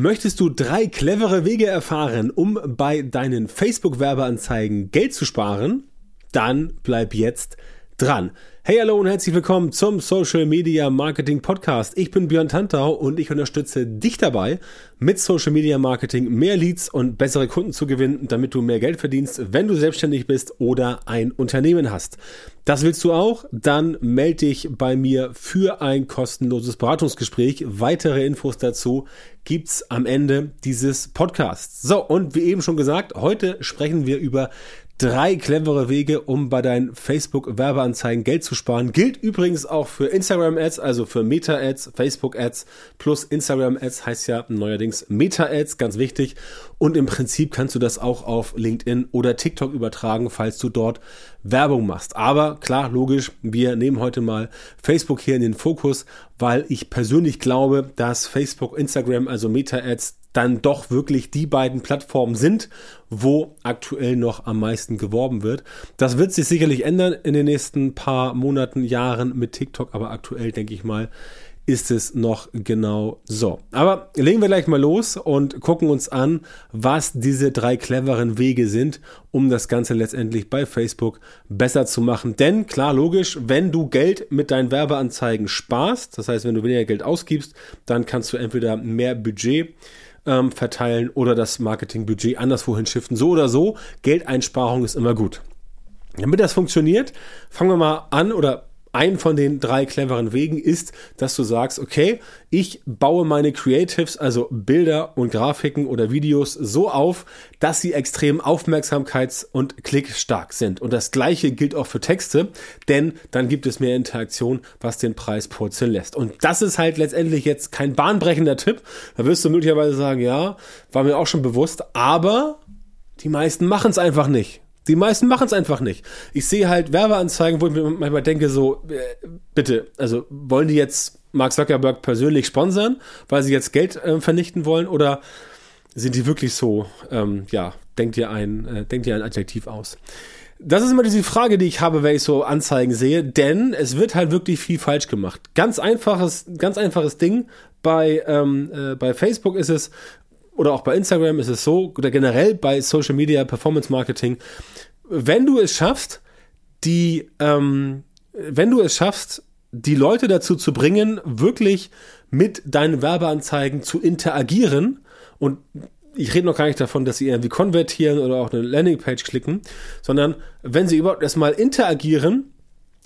Möchtest du drei clevere Wege erfahren, um bei deinen Facebook-Werbeanzeigen Geld zu sparen? Dann bleib jetzt dran. Hey, hallo und herzlich willkommen zum Social Media Marketing Podcast. Ich bin Björn Tantau und ich unterstütze dich dabei, mit Social Media Marketing mehr Leads und bessere Kunden zu gewinnen, damit du mehr Geld verdienst, wenn du selbstständig bist oder ein Unternehmen hast. Das willst du auch? Dann melde dich bei mir für ein kostenloses Beratungsgespräch. Weitere Infos dazu gibt's am Ende dieses Podcasts. So, und wie eben schon gesagt, heute sprechen wir über Drei clevere Wege, um bei deinen Facebook-Werbeanzeigen Geld zu sparen. Gilt übrigens auch für Instagram-Ads, also für Meta-Ads, Facebook-Ads plus Instagram-Ads heißt ja neuerdings Meta-Ads, ganz wichtig. Und im Prinzip kannst du das auch auf LinkedIn oder TikTok übertragen, falls du dort Werbung machst. Aber klar, logisch, wir nehmen heute mal Facebook hier in den Fokus, weil ich persönlich glaube, dass Facebook, Instagram, also Meta-Ads dann doch wirklich die beiden Plattformen sind, wo aktuell noch am meisten geworben wird. Das wird sich sicherlich ändern in den nächsten paar Monaten, Jahren mit TikTok, aber aktuell denke ich mal, ist es noch genau so. Aber legen wir gleich mal los und gucken uns an, was diese drei cleveren Wege sind, um das Ganze letztendlich bei Facebook besser zu machen. Denn klar, logisch, wenn du Geld mit deinen Werbeanzeigen sparst, das heißt, wenn du weniger Geld ausgibst, dann kannst du entweder mehr Budget ähm, verteilen oder das Marketingbudget anderswohin shiften. So oder so, Geldeinsparung ist immer gut. Damit das funktioniert, fangen wir mal an oder ein von den drei cleveren Wegen ist, dass du sagst, okay, ich baue meine Creatives, also Bilder und Grafiken oder Videos so auf, dass sie extrem aufmerksamkeits- und klickstark sind. Und das gleiche gilt auch für Texte, denn dann gibt es mehr Interaktion, was den Preis purzeln lässt. Und das ist halt letztendlich jetzt kein bahnbrechender Tipp. Da wirst du möglicherweise sagen, ja, war mir auch schon bewusst, aber die meisten machen es einfach nicht. Die meisten machen es einfach nicht. Ich sehe halt Werbeanzeigen, wo ich mir manchmal denke, so, äh, bitte, also wollen die jetzt Mark Zuckerberg persönlich sponsern, weil sie jetzt Geld äh, vernichten wollen oder sind die wirklich so, ähm, ja, denkt ihr ein, äh, denkt ihr ein Adjektiv aus? Das ist immer diese Frage, die ich habe, wenn ich so Anzeigen sehe, denn es wird halt wirklich viel falsch gemacht. Ganz einfaches, ganz einfaches Ding. Bei, ähm, äh, bei Facebook ist es, oder auch bei Instagram ist es so, oder generell bei Social Media Performance Marketing, wenn du es schaffst, die, ähm, wenn du es schaffst, die Leute dazu zu bringen, wirklich mit deinen Werbeanzeigen zu interagieren und ich rede noch gar nicht davon, dass sie irgendwie konvertieren oder auch eine Landingpage klicken, sondern wenn sie überhaupt erstmal interagieren,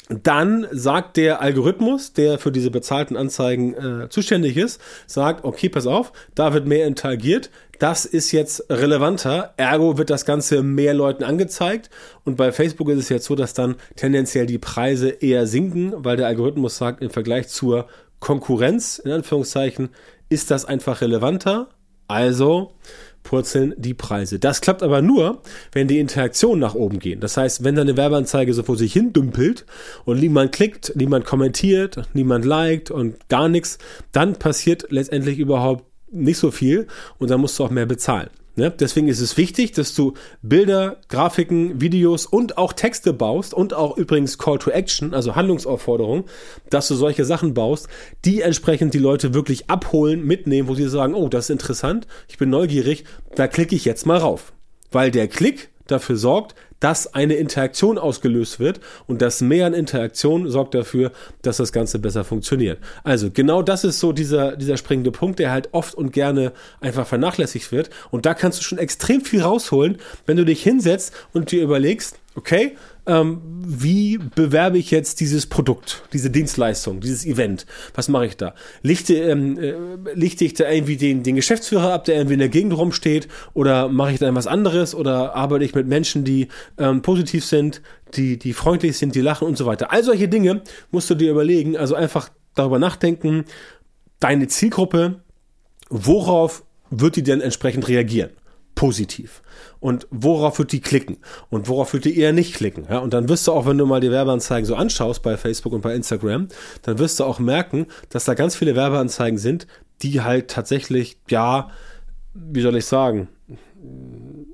dann sagt der Algorithmus, der für diese bezahlten Anzeigen äh, zuständig ist, sagt, okay, pass auf, da wird mehr interagiert, das ist jetzt relevanter, ergo wird das Ganze mehr Leuten angezeigt. Und bei Facebook ist es jetzt so, dass dann tendenziell die Preise eher sinken, weil der Algorithmus sagt, im Vergleich zur Konkurrenz, in Anführungszeichen, ist das einfach relevanter, also purzeln die Preise. Das klappt aber nur, wenn die Interaktionen nach oben gehen. Das heißt, wenn deine Werbeanzeige so vor sich hin dümpelt und niemand klickt, niemand kommentiert, niemand liked und gar nichts, dann passiert letztendlich überhaupt nicht so viel und dann musst du auch mehr bezahlen. Ne? Deswegen ist es wichtig, dass du Bilder, Grafiken, Videos und auch Texte baust und auch übrigens Call to Action, also Handlungsaufforderungen, dass du solche Sachen baust, die entsprechend die Leute wirklich abholen, mitnehmen, wo sie sagen, oh, das ist interessant, ich bin neugierig, da klicke ich jetzt mal rauf. Weil der Klick dafür sorgt, dass eine Interaktion ausgelöst wird und das Mehr an Interaktion sorgt dafür, dass das Ganze besser funktioniert. Also genau das ist so dieser, dieser springende Punkt, der halt oft und gerne einfach vernachlässigt wird und da kannst du schon extrem viel rausholen, wenn du dich hinsetzt und dir überlegst, okay, ähm, wie bewerbe ich jetzt dieses Produkt, diese Dienstleistung, dieses Event? Was mache ich da? Lichte, ähm, äh, lichte ich da irgendwie den, den Geschäftsführer ab, der irgendwie in der Gegend rumsteht? Oder mache ich da was anderes? Oder arbeite ich mit Menschen, die ähm, positiv sind, die, die freundlich sind, die lachen und so weiter? All solche Dinge musst du dir überlegen. Also einfach darüber nachdenken, deine Zielgruppe, worauf wird die denn entsprechend reagieren? Positiv. Und worauf wird die klicken? Und worauf wird die eher nicht klicken? Ja, und dann wirst du auch, wenn du mal die Werbeanzeigen so anschaust bei Facebook und bei Instagram, dann wirst du auch merken, dass da ganz viele Werbeanzeigen sind, die halt tatsächlich, ja, wie soll ich sagen,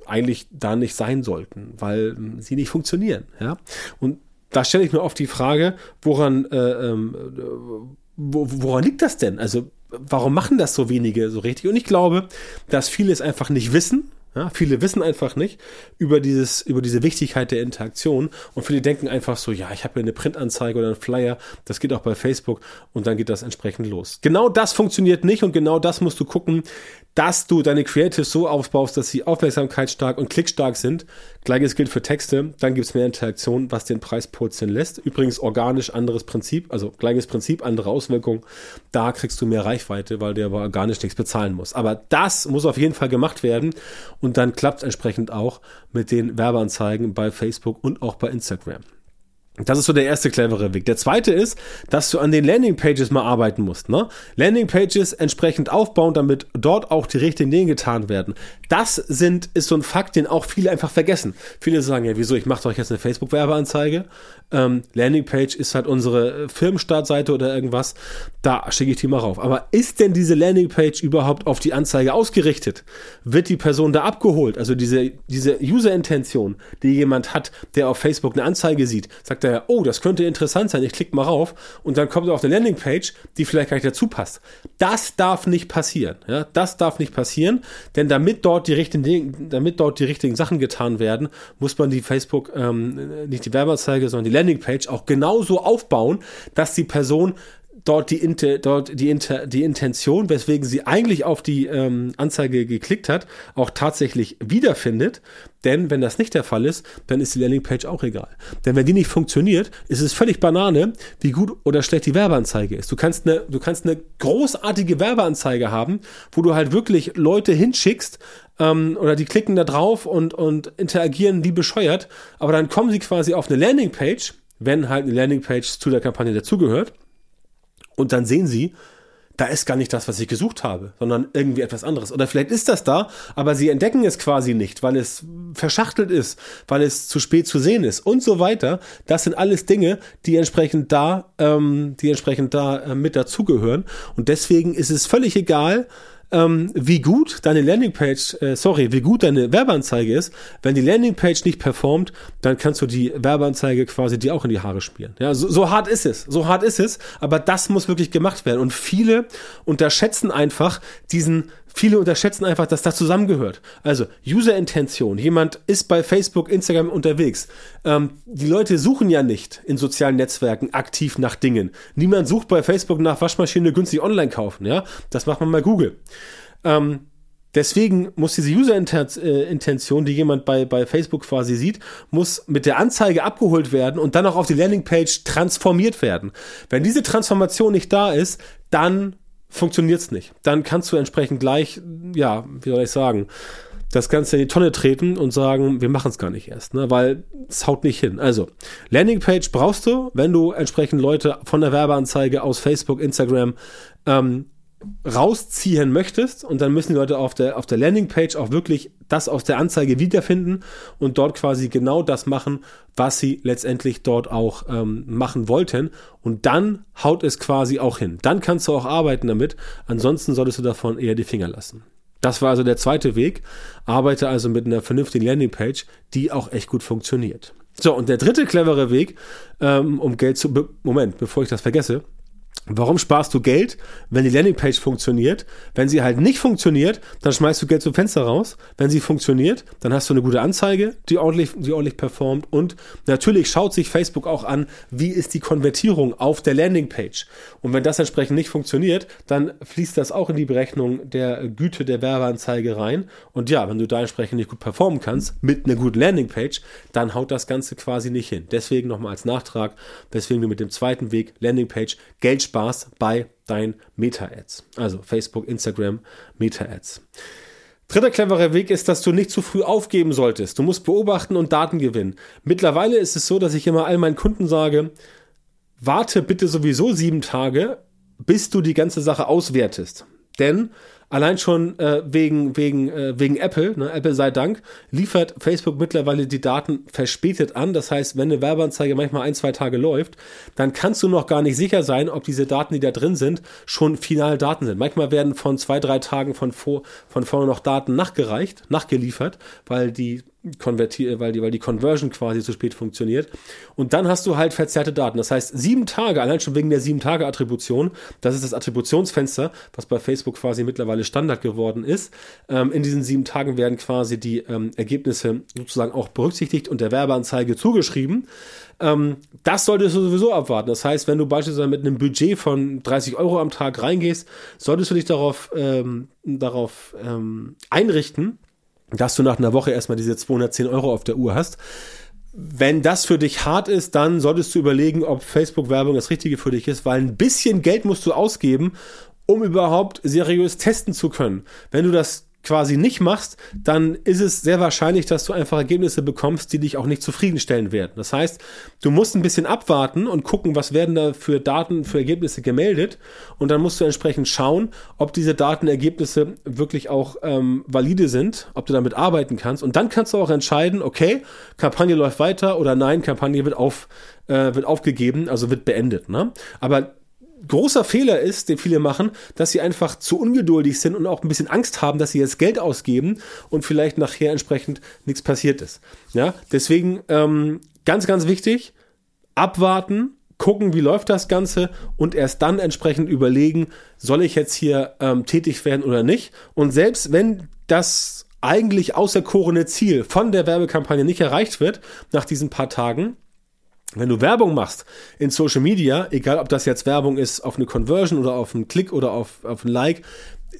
eigentlich da nicht sein sollten, weil sie nicht funktionieren. Ja? Und da stelle ich mir oft die Frage, woran, äh, ähm, woran liegt das denn? Also warum machen das so wenige so richtig? Und ich glaube, dass viele es einfach nicht wissen ja, viele wissen einfach nicht über, dieses, über diese Wichtigkeit der Interaktion und viele denken einfach so, ja, ich habe hier eine Printanzeige oder einen Flyer, das geht auch bei Facebook und dann geht das entsprechend los. Genau das funktioniert nicht und genau das musst du gucken, dass du deine Creatives so aufbaust, dass sie aufmerksamkeitsstark und klickstark sind. Gleiches gilt für Texte, dann gibt es mehr Interaktion, was den Preis purzeln lässt. Übrigens organisch anderes Prinzip, also gleiches Prinzip, andere Auswirkungen. Da kriegst du mehr Reichweite, weil der aber organisch nichts bezahlen muss. Aber das muss auf jeden Fall gemacht werden und dann klappt es entsprechend auch mit den Werbeanzeigen bei Facebook und auch bei Instagram. Das ist so der erste clevere Weg. Der zweite ist, dass du an den Landingpages mal arbeiten musst. Ne? Landingpages entsprechend aufbauen, damit dort auch die richtigen Dinge getan werden. Das sind, ist so ein Fakt, den auch viele einfach vergessen. Viele sagen, ja, wieso, ich mache doch jetzt eine Facebook-Werbeanzeige. Ähm, Landingpage ist halt unsere äh, Firmenstartseite oder irgendwas. Da schicke ich die mal rauf. Aber ist denn diese Landingpage überhaupt auf die Anzeige ausgerichtet? Wird die Person da abgeholt? Also diese, diese User-Intention, die jemand hat, der auf Facebook eine Anzeige sieht, sagt er, er, oh, das könnte interessant sein, ich klicke mal rauf und dann kommt er auf eine Landingpage, die vielleicht gar nicht dazu passt. Das darf nicht passieren. Ja? Das darf nicht passieren, denn damit dort die richtigen, damit dort die richtigen Sachen getan werden, muss man die Facebook, ähm, nicht die Werbeanzeige, sondern die Landingpage auch genauso aufbauen, dass die Person dort die, Inter, dort die, Inter, die Intention, weswegen sie eigentlich auf die ähm, Anzeige geklickt hat, auch tatsächlich wiederfindet. Denn wenn das nicht der Fall ist, dann ist die Landingpage auch egal. Denn wenn die nicht funktioniert, ist es völlig Banane, wie gut oder schlecht die Werbeanzeige ist. Du kannst eine, du kannst eine großartige Werbeanzeige haben, wo du halt wirklich Leute hinschickst, ähm, oder die klicken da drauf und, und interagieren wie bescheuert, aber dann kommen sie quasi auf eine Landingpage, wenn halt eine Landingpage zu der Kampagne dazugehört und dann sehen sie, da ist gar nicht das, was ich gesucht habe, sondern irgendwie etwas anderes. Oder vielleicht ist das da, aber sie entdecken es quasi nicht, weil es verschachtelt ist, weil es zu spät zu sehen ist und so weiter. Das sind alles Dinge, die entsprechend da, ähm, die entsprechend da äh, mit dazugehören. Und deswegen ist es völlig egal, ähm, wie gut deine Landingpage, äh, sorry, wie gut deine Werbeanzeige ist. Wenn die Landingpage nicht performt, dann kannst du die Werbeanzeige quasi dir auch in die Haare spielen. Ja, so, so hart ist es, so hart ist es, aber das muss wirklich gemacht werden. Und viele unterschätzen einfach diesen Viele unterschätzen einfach, dass das zusammengehört. Also User-Intention. Jemand ist bei Facebook, Instagram unterwegs. Ähm, die Leute suchen ja nicht in sozialen Netzwerken aktiv nach Dingen. Niemand sucht bei Facebook nach Waschmaschine günstig online kaufen. Ja, das macht man bei Google. Ähm, Deswegen muss diese User-Intention, die jemand bei, bei Facebook quasi sieht, muss mit der Anzeige abgeholt werden und dann auch auf die Landingpage transformiert werden. Wenn diese Transformation nicht da ist, dann funktioniert es nicht. Dann kannst du entsprechend gleich, ja, wie soll ich sagen, das Ganze in die Tonne treten und sagen, wir machen es gar nicht erst, ne? weil es haut nicht hin. Also, Landingpage brauchst du, wenn du entsprechend Leute von der Werbeanzeige aus Facebook, Instagram ähm, rausziehen möchtest und dann müssen die Leute auf der, auf der Landingpage auch wirklich das aus der Anzeige wiederfinden und dort quasi genau das machen, was sie letztendlich dort auch ähm, machen wollten und dann haut es quasi auch hin. Dann kannst du auch arbeiten damit, ansonsten solltest du davon eher die Finger lassen. Das war also der zweite Weg. Arbeite also mit einer vernünftigen Landingpage, die auch echt gut funktioniert. So, und der dritte clevere Weg, ähm, um Geld zu... Be Moment, bevor ich das vergesse. Warum sparst du Geld, wenn die Landingpage funktioniert? Wenn sie halt nicht funktioniert, dann schmeißt du Geld zum Fenster raus. Wenn sie funktioniert, dann hast du eine gute Anzeige, die ordentlich, die ordentlich performt. Und natürlich schaut sich Facebook auch an, wie ist die Konvertierung auf der Landingpage. Und wenn das entsprechend nicht funktioniert, dann fließt das auch in die Berechnung der Güte der Werbeanzeige rein. Und ja, wenn du da entsprechend nicht gut performen kannst mit einer guten Landingpage, dann haut das Ganze quasi nicht hin. Deswegen nochmal als Nachtrag, weswegen du mit dem zweiten Weg Landingpage Geld sparst bei deinen Meta-Ads. Also Facebook, Instagram, Meta-Ads. Dritter cleverer Weg ist, dass du nicht zu früh aufgeben solltest. Du musst beobachten und Daten gewinnen. Mittlerweile ist es so, dass ich immer all meinen Kunden sage, warte bitte sowieso sieben Tage, bis du die ganze Sache auswertest. Denn Allein schon äh, wegen, wegen, äh, wegen Apple, ne, Apple sei Dank, liefert Facebook mittlerweile die Daten verspätet an. Das heißt, wenn eine Werbeanzeige manchmal ein, zwei Tage läuft, dann kannst du noch gar nicht sicher sein, ob diese Daten, die da drin sind, schon final Daten sind. Manchmal werden von zwei, drei Tagen von, vor, von vorne noch Daten nachgereicht, nachgeliefert, weil die konvertiert, weil die, weil die Conversion quasi zu spät funktioniert. Und dann hast du halt verzerrte Daten. Das heißt, sieben Tage, allein schon wegen der sieben Tage Attribution, das ist das Attributionsfenster, was bei Facebook quasi mittlerweile Standard geworden ist. Ähm, in diesen sieben Tagen werden quasi die ähm, Ergebnisse sozusagen auch berücksichtigt und der Werbeanzeige zugeschrieben. Ähm, das solltest du sowieso abwarten. Das heißt, wenn du beispielsweise mit einem Budget von 30 Euro am Tag reingehst, solltest du dich darauf, ähm, darauf ähm, einrichten, dass du nach einer Woche erstmal diese 210 Euro auf der Uhr hast. Wenn das für dich hart ist, dann solltest du überlegen, ob Facebook-Werbung das Richtige für dich ist, weil ein bisschen Geld musst du ausgeben, um überhaupt seriös testen zu können. Wenn du das quasi nicht machst, dann ist es sehr wahrscheinlich, dass du einfach Ergebnisse bekommst, die dich auch nicht zufriedenstellen werden. Das heißt, du musst ein bisschen abwarten und gucken, was werden da für Daten, für Ergebnisse gemeldet und dann musst du entsprechend schauen, ob diese Datenergebnisse wirklich auch ähm, valide sind, ob du damit arbeiten kannst und dann kannst du auch entscheiden, okay, Kampagne läuft weiter oder nein, Kampagne wird auf äh, wird aufgegeben, also wird beendet. Ne? Aber großer Fehler ist, den viele machen, dass sie einfach zu ungeduldig sind und auch ein bisschen Angst haben, dass sie jetzt Geld ausgeben und vielleicht nachher entsprechend nichts passiert ist. Ja, deswegen ähm, ganz, ganz wichtig, abwarten, gucken, wie läuft das Ganze und erst dann entsprechend überlegen, soll ich jetzt hier ähm, tätig werden oder nicht. Und selbst wenn das eigentlich auserkorene Ziel von der Werbekampagne nicht erreicht wird nach diesen paar Tagen, wenn du Werbung machst in Social Media, egal ob das jetzt Werbung ist auf eine Conversion oder auf einen Klick oder auf, auf ein Like,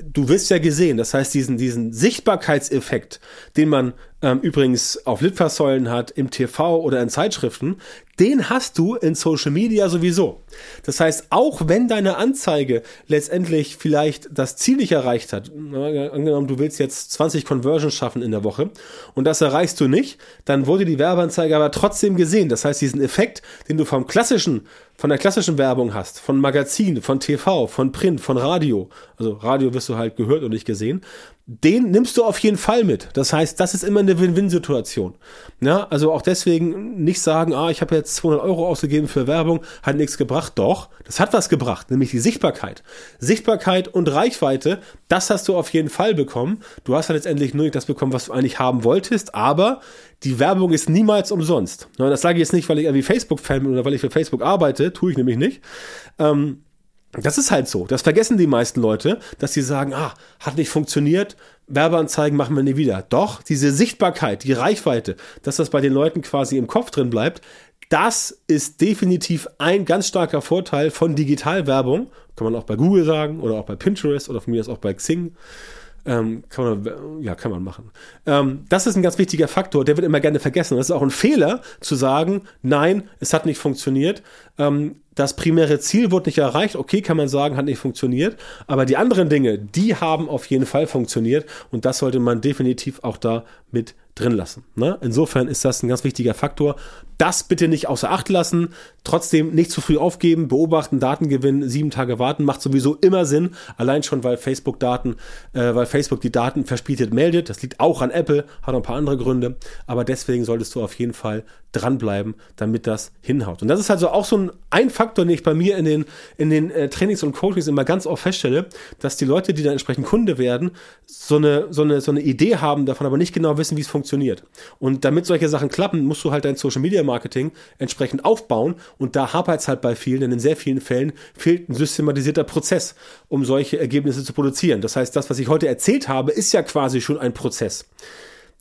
du wirst ja gesehen. Das heißt, diesen, diesen Sichtbarkeitseffekt, den man ähm, übrigens auf Litfaßsäulen hat, im TV oder in Zeitschriften, den hast du in Social Media sowieso. Das heißt, auch wenn deine Anzeige letztendlich vielleicht das Ziel nicht erreicht hat, angenommen, du willst jetzt 20 Conversions schaffen in der Woche und das erreichst du nicht, dann wurde die Werbeanzeige aber trotzdem gesehen. Das heißt, diesen Effekt, den du vom klassischen von der klassischen Werbung hast, von Magazin, von TV, von Print, von Radio, also Radio wirst du halt gehört und nicht gesehen, den nimmst du auf jeden Fall mit. Das heißt, das ist immer eine Win-Win-Situation. Ja, also auch deswegen nicht sagen, ah, ich habe jetzt 200 Euro ausgegeben für Werbung, hat nichts gebracht. Doch, das hat was gebracht, nämlich die Sichtbarkeit. Sichtbarkeit und Reichweite, das hast du auf jeden Fall bekommen. Du hast ja letztendlich nur nicht das bekommen, was du eigentlich haben wolltest, aber die Werbung ist niemals umsonst. Das sage ich jetzt nicht, weil ich irgendwie Facebook-Fan bin oder weil ich für Facebook arbeite, tue ich nämlich nicht. Ähm, das ist halt so. Das vergessen die meisten Leute, dass sie sagen, ah, hat nicht funktioniert, Werbeanzeigen machen wir nie wieder. Doch, diese Sichtbarkeit, die Reichweite, dass das bei den Leuten quasi im Kopf drin bleibt, das ist definitiv ein ganz starker Vorteil von Digitalwerbung. Kann man auch bei Google sagen oder auch bei Pinterest oder von mir aus auch bei Xing. Ähm, kann man, ja, kann man machen. Ähm, das ist ein ganz wichtiger Faktor, der wird immer gerne vergessen. Das ist auch ein Fehler zu sagen, nein, es hat nicht funktioniert. Ähm, das primäre Ziel wurde nicht erreicht. Okay, kann man sagen, hat nicht funktioniert. Aber die anderen Dinge, die haben auf jeden Fall funktioniert. Und das sollte man definitiv auch da mit drin lassen. Ne? Insofern ist das ein ganz wichtiger Faktor. Das bitte nicht außer Acht lassen. Trotzdem nicht zu früh aufgeben, beobachten, Daten gewinnen, sieben Tage warten, macht sowieso immer Sinn. Allein schon, weil Facebook Daten, äh, weil Facebook die Daten verspätet meldet. Das liegt auch an Apple, hat noch ein paar andere Gründe. Aber deswegen solltest du auf jeden Fall dranbleiben, damit das hinhaut. Und das ist also auch so ein, ein Faktor, den ich bei mir in den, in den äh, Trainings und Coachings immer ganz oft feststelle, dass die Leute, die dann entsprechend Kunde werden, so eine, so eine, so eine Idee haben davon, aber nicht genau wissen, wie es funktioniert. Und damit solche Sachen klappen, musst du halt dein Social Media Marketing entsprechend aufbauen. Und da hapert es halt bei vielen, denn in sehr vielen Fällen fehlt ein systematisierter Prozess, um solche Ergebnisse zu produzieren. Das heißt, das, was ich heute erzählt habe, ist ja quasi schon ein Prozess.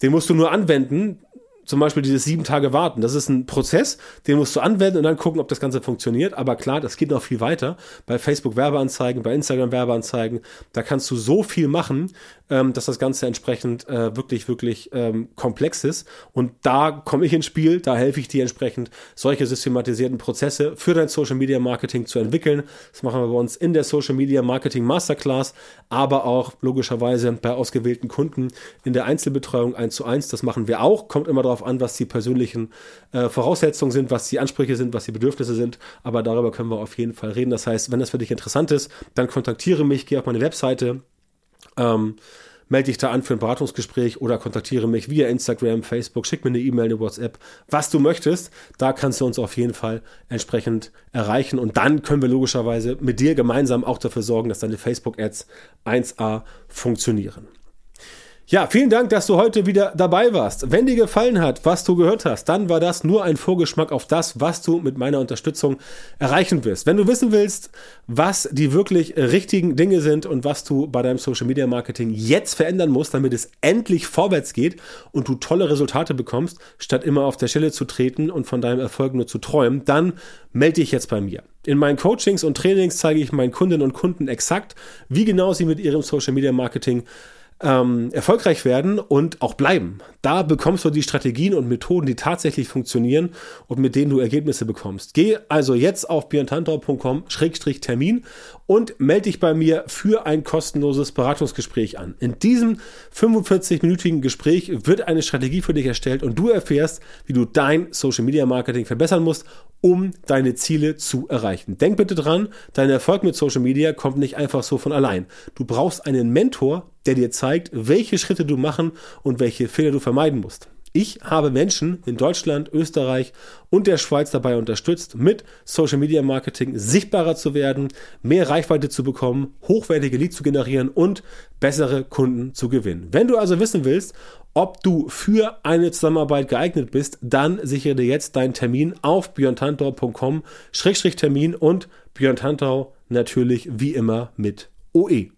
Den musst du nur anwenden, zum Beispiel dieses sieben Tage warten. Das ist ein Prozess, den musst du anwenden und dann gucken, ob das Ganze funktioniert. Aber klar, das geht noch viel weiter. Bei Facebook Werbeanzeigen, bei Instagram Werbeanzeigen, da kannst du so viel machen, ähm, dass das Ganze entsprechend äh, wirklich, wirklich ähm, komplex ist. Und da komme ich ins Spiel, da helfe ich dir entsprechend, solche systematisierten Prozesse für dein Social Media Marketing zu entwickeln. Das machen wir bei uns in der Social Media Marketing Masterclass, aber auch logischerweise bei ausgewählten Kunden in der Einzelbetreuung 1 zu 1. Das machen wir auch. Kommt immer darauf an, was die persönlichen äh, Voraussetzungen sind, was die Ansprüche sind, was die Bedürfnisse sind. Aber darüber können wir auf jeden Fall reden. Das heißt, wenn das für dich interessant ist, dann kontaktiere mich, geh auf meine Webseite ähm, melde dich da an für ein Beratungsgespräch oder kontaktiere mich via Instagram, Facebook, schick mir eine E-Mail, eine WhatsApp, was du möchtest. Da kannst du uns auf jeden Fall entsprechend erreichen und dann können wir logischerweise mit dir gemeinsam auch dafür sorgen, dass deine Facebook-Ads 1A funktionieren. Ja, vielen Dank, dass du heute wieder dabei warst. Wenn dir gefallen hat, was du gehört hast, dann war das nur ein Vorgeschmack auf das, was du mit meiner Unterstützung erreichen wirst. Wenn du wissen willst, was die wirklich richtigen Dinge sind und was du bei deinem Social Media Marketing jetzt verändern musst, damit es endlich vorwärts geht und du tolle Resultate bekommst, statt immer auf der Stelle zu treten und von deinem Erfolg nur zu träumen, dann melde dich jetzt bei mir. In meinen Coachings und Trainings zeige ich meinen Kundinnen und Kunden exakt, wie genau sie mit ihrem Social Media Marketing ähm, erfolgreich werden und auch bleiben. Da bekommst du die Strategien und Methoden, die tatsächlich funktionieren und mit denen du Ergebnisse bekommst. Geh also jetzt auf björntantau.com-termin und melde dich bei mir für ein kostenloses Beratungsgespräch an. In diesem 45-minütigen Gespräch wird eine Strategie für dich erstellt und du erfährst, wie du dein Social Media Marketing verbessern musst, um deine Ziele zu erreichen. Denk bitte dran, dein Erfolg mit Social Media kommt nicht einfach so von allein. Du brauchst einen Mentor, der dir zeigt, welche Schritte du machen und welche Fehler du vermeiden musst. Ich habe Menschen in Deutschland, Österreich und der Schweiz dabei unterstützt, mit Social Media Marketing sichtbarer zu werden, mehr Reichweite zu bekommen, hochwertige Leads zu generieren und bessere Kunden zu gewinnen. Wenn du also wissen willst, ob du für eine Zusammenarbeit geeignet bist, dann sichere dir jetzt deinen Termin auf björntantau.com-termin und Björn Tantau natürlich wie immer mit OE.